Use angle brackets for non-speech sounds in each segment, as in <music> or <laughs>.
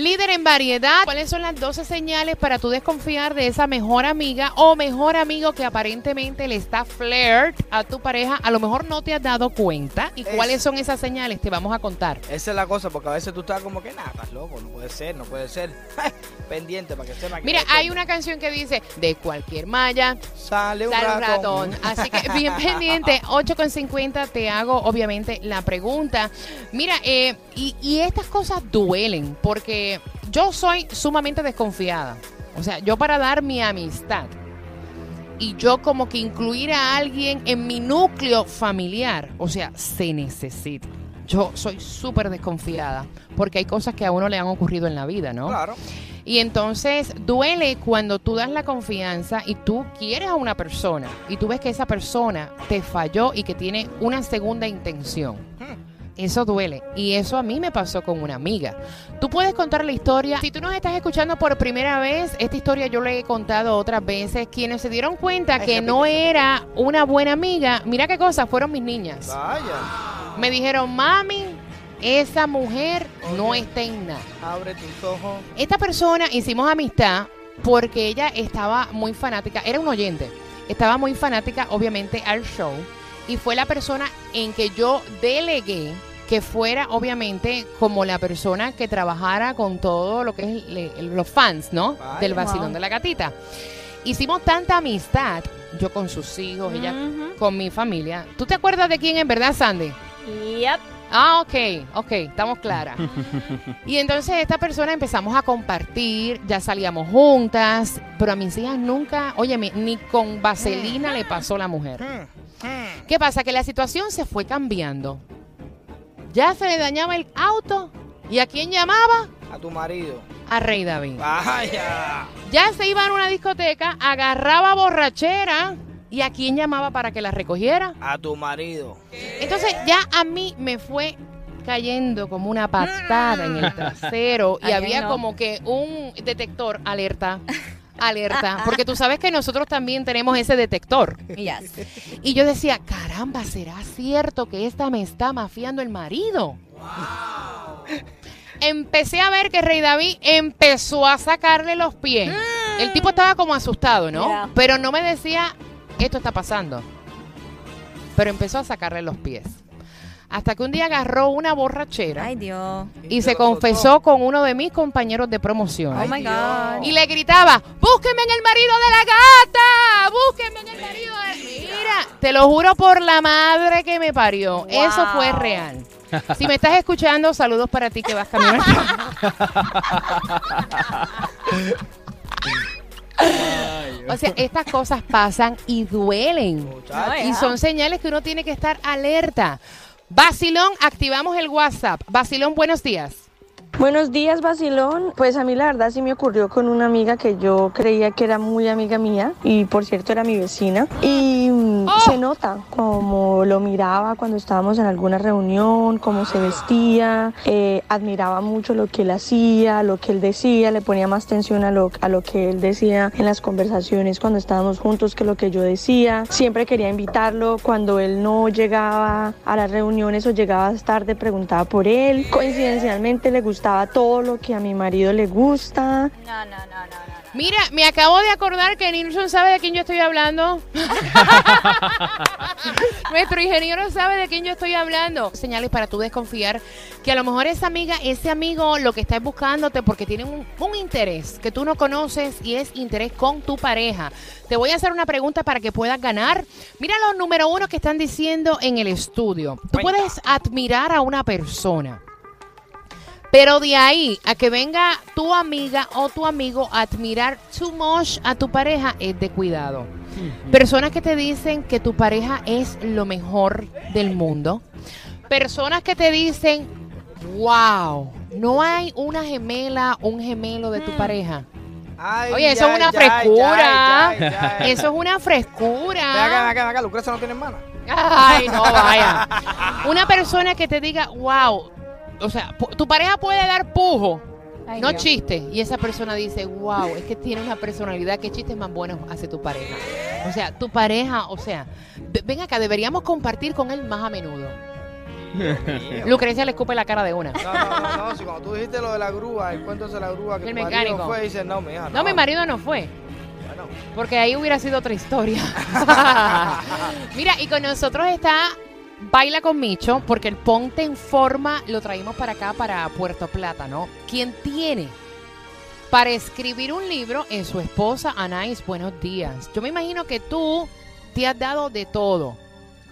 Líder en variedad, ¿cuáles son las 12 señales para tú desconfiar de esa mejor amiga o mejor amigo que aparentemente le está flirt a tu pareja? A lo mejor no te has dado cuenta. ¿Y Es- cuáles son esas señales? Te vamos a contar. Esa es la cosa, porque a veces tú estás como que nada, estás loco, no puede ser, no puede ser. <laughs> Pendiente para que sepa que Mira, hay una canción que dice, de cualquier malla sale un sale un ratón. ratón. Así que <laughs> bien pendiente, 8.50 te hago obviamente la pregunta. Mira, eh, y, y estas cosas duelen porque yo soy sumamente desconfiada. O sea, yo para dar mi amistad y yo como que incluir a alguien en mi núcleo familiar, o sea, se necesita. Yo soy súper desconfiada porque hay cosas que a uno le han ocurrido en la vida, ¿no? Claro. Y entonces duele cuando tú das la confianza y tú quieres a una persona y tú ves que esa persona te falló y que tiene una segunda intención. Eso duele. Y eso a mí me pasó con una amiga. Tú puedes contar la historia. Si tú nos estás escuchando por primera vez, esta historia yo le he contado otras veces. Quienes se dieron cuenta Ay, que no era una buena amiga, mira qué cosa, fueron mis niñas. Vaya, Me dijeron, mami, esa mujer no está en nada. abre tus ojos. Esta persona hicimos amistad porque ella estaba muy fanática, era un oyente, estaba muy fanática obviamente al show y fue la persona en que yo delegué que fuera obviamente como la persona que trabajara con todo lo que es le- los fans, ¿no? Del vacilón Wow. de la gatita. Hicimos tanta amistad, yo con sus hijos, ella con mi familia. ¿Tú te acuerdas de quién en verdad, Sandy? Yep. Ah, ok, ok, estamos claras. <laughs> y entonces esta persona empezamos a compartir, ya salíamos juntas, pero a mis hijas nunca, óyeme, ni con vaselina le pasó la mujer. ¿Qué pasa? Que la situación se fue cambiando. Ya se le dañaba el auto. ¿Y a quién llamaba? A tu marido. A Rey David. Vaya. Ya se iba a una discoteca, agarraba borrachera. ¿Y a quién llamaba para que la recogiera? A tu marido. Entonces ya a mí me fue cayendo como una patada en el <laughs> trasero y había no. como que un detector alerta. Alerta, porque tú sabes que nosotros también tenemos ese detector. Yes. Y yo decía, caramba, ¿será cierto que esta me está mafiando el marido? Empecé a ver que Rey David empezó a sacarle los pies. El tipo estaba como asustado, ¿no? Yeah. Pero no me decía, esto está pasando. Pero empezó a sacarle los pies. Hasta que un día agarró una borrachera Ay, Dios. y se confesó con uno de mis compañeros de promoción. Oh, my God. Y le gritaba, búsqueme en el marido de la gata, búsqueme en el marido de... Mira, te lo juro por la madre que me parió. Eso fue real. Si me estás escuchando, saludos para ti que vas camino. <laughs> o sea, estas cosas pasan y duelen. Y son señales que uno tiene que estar alerta. Basilón, activamos el WhatsApp. Basilón, buenos días. Buenos días, Basilón. Pues a mí la verdad sí me ocurrió con una amiga que yo creía que era muy amiga mía y por cierto era mi vecina. Y. se nota como lo miraba cuando estábamos en alguna reunión, cómo se vestía, eh, admiraba mucho lo que él hacía, lo que él decía, le ponía más atención a lo, a lo que él decía en las conversaciones cuando estábamos juntos que lo que yo decía. Siempre quería invitarlo cuando él no llegaba a las reuniones o llegaba tarde, preguntaba por él. Coincidencialmente le gustaba todo lo que a mi marido le gusta. No, no, no, no. Mira, me acabo de acordar que Nilsson sabe de quién yo estoy hablando. <laughs> Nuestro ingeniero sabe de quién yo estoy hablando. Señales para tú desconfiar que a lo mejor esa amiga, ese amigo, lo que está es buscándote porque tiene un, un interés que tú no conoces y es interés con tu pareja. Te voy a hacer una pregunta para que puedas ganar. Mira los número uno que están diciendo en el estudio. Tú puedes admirar a una persona. Pero de ahí a que venga tu amiga o tu amigo a admirar too much a tu pareja es de cuidado. Personas que te dicen que tu pareja es lo mejor del mundo. Personas que te dicen, wow, no hay una gemela, un gemelo de tu pareja. Ay, Oye, eso ya, es una ya, frescura. ya, ya, ya. Eso es una frescura. acá, ven acá. Lucrecia no tiene hermana. Ay, no, vaya. Una persona que te diga, wow, o sea, tu pareja puede dar pujo, Ay, no Dios. chiste. Y esa persona dice, wow, es que tiene una personalidad, qué chistes más buenos hace tu pareja. O sea, tu pareja, o sea, ve- ven acá, deberíamos compartir con él más a menudo. <laughs> Lucrecia le escupe la cara de una. No, no, no, no. Si cuando tú dijiste lo de la grúa, el cuento de la grúa que El tu marido mecánico. fue, dice, no, mi hija, no. No, mi marido no fue. Porque ahí hubiera sido otra historia. <laughs> <laughs> Mira, y con nosotros está Baila con Micho, porque el Ponte en Forma lo traímos para acá, para Puerto Plata, ¿no? Quien tiene para escribir un libro es su esposa Anais. Buenos días. Yo me imagino que tú te has dado de todo.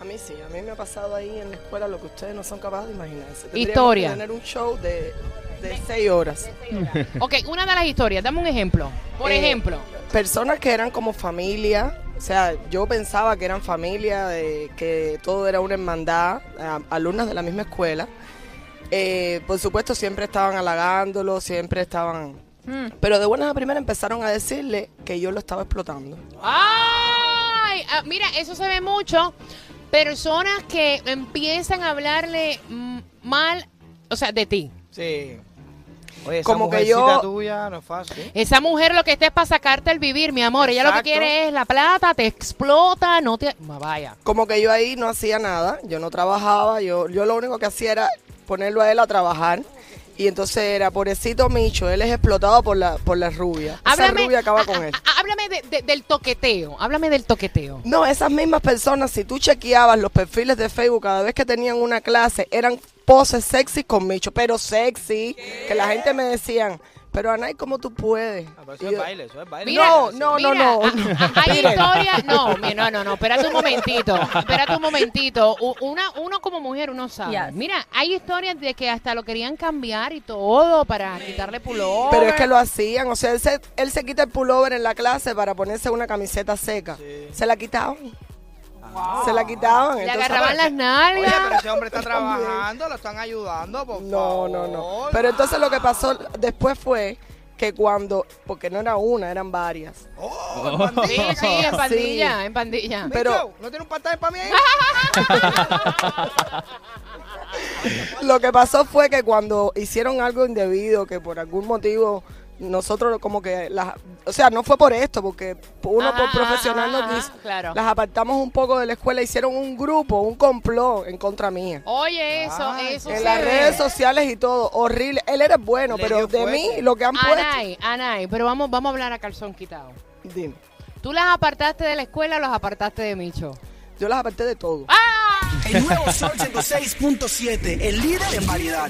A mí sí, a mí me ha pasado ahí en la escuela lo que ustedes no son capaces de imaginarse. Historia. que tener un show de, de seis horas. Ok, una de las historias, dame un ejemplo. Por Eh, ejemplo, Personas que eran como familia, o sea, yo pensaba que eran familia, de, que todo era una hermandad, a- alumnas de la misma escuela. Eh, por supuesto, siempre estaban halagándolo, siempre estaban... Mm. Pero de buenas a primeras empezaron a decirle que yo lo estaba explotando. ¡Ay! Ah, mira, eso se ve mucho. Personas que empiezan a hablarle mm, mal, o sea, de ti. Sí. Oye, esa Como que yo- tuya no es fácil. Esa mujer lo que está es para sacarte el vivir, mi amor. Ella lo que Exacto. quiere es la plata, te explota, no te... Vaya. Como que yo ahí no hacía nada, yo no trabajaba, yo, yo lo único que hacía era ponerlo a él a trabajar. Y entonces era, pobrecito Micho, él es explotado por la, por la rubia. Esa rubia acaba con él. háblame de- de- del toqueteo. Háblame del toqueteo. No, esas mismas personas, si tú chequeabas los perfiles de Facebook cada vez que tenían una clase, eran poses sexy con Micho, pero sexy, que la gente me decían, pero Anay, ¿cómo tú puedes? Ah, pero Y eso es yo- baile, eso es baile. Mira, No, no, no, mira, no. a- a- Hay historias. No, no, no, no. Espérate un momentito. Espérate un momentito. Una, uno como mujer, uno sabe. Yes. Mira, hay historias de que hasta lo querían cambiar y todo para quitarle pullover. Pero es que lo hacían, o sea, él se, él se quita el pullover en la clase para ponerse una camiseta seca. Se la quitaban. Se la quitaban. Le entonces- agarraban las Oye, nalgas. pero ese hombre está trabajando, lo están ayudando, por No, no, no. Pero entonces lo que pasó después fue que cuando, porque no era una, eran varias. Oh, en pandilla, Sí, sí, en pandilla, en pandilla. Pero- ¿No tiene un pantalla para mí ahí? <laughs> Lo que pasó fue que cuando hicieron algo indebido, que por algún motivo nosotros como que las, o sea, no fue por esto, porque uno Ajá, por profesional ajá, no quiso. ajá, claro. Las apartamos un poco de la escuela, hicieron un grupo, un complot en contra mía. Oye, eso, Ay, eso En las redes sociales y todo, horrible. Él era bueno, Le pero de mí lo que han puesto. Anay, Anay, pero vamos, vamos a hablar a calzón quitado. Dime, ¿Tú las apartaste de la escuela o las apartaste de Micho? yo las aparté de todo. ¡Ah! El nuevo Sol 106.7, el líder en variedad.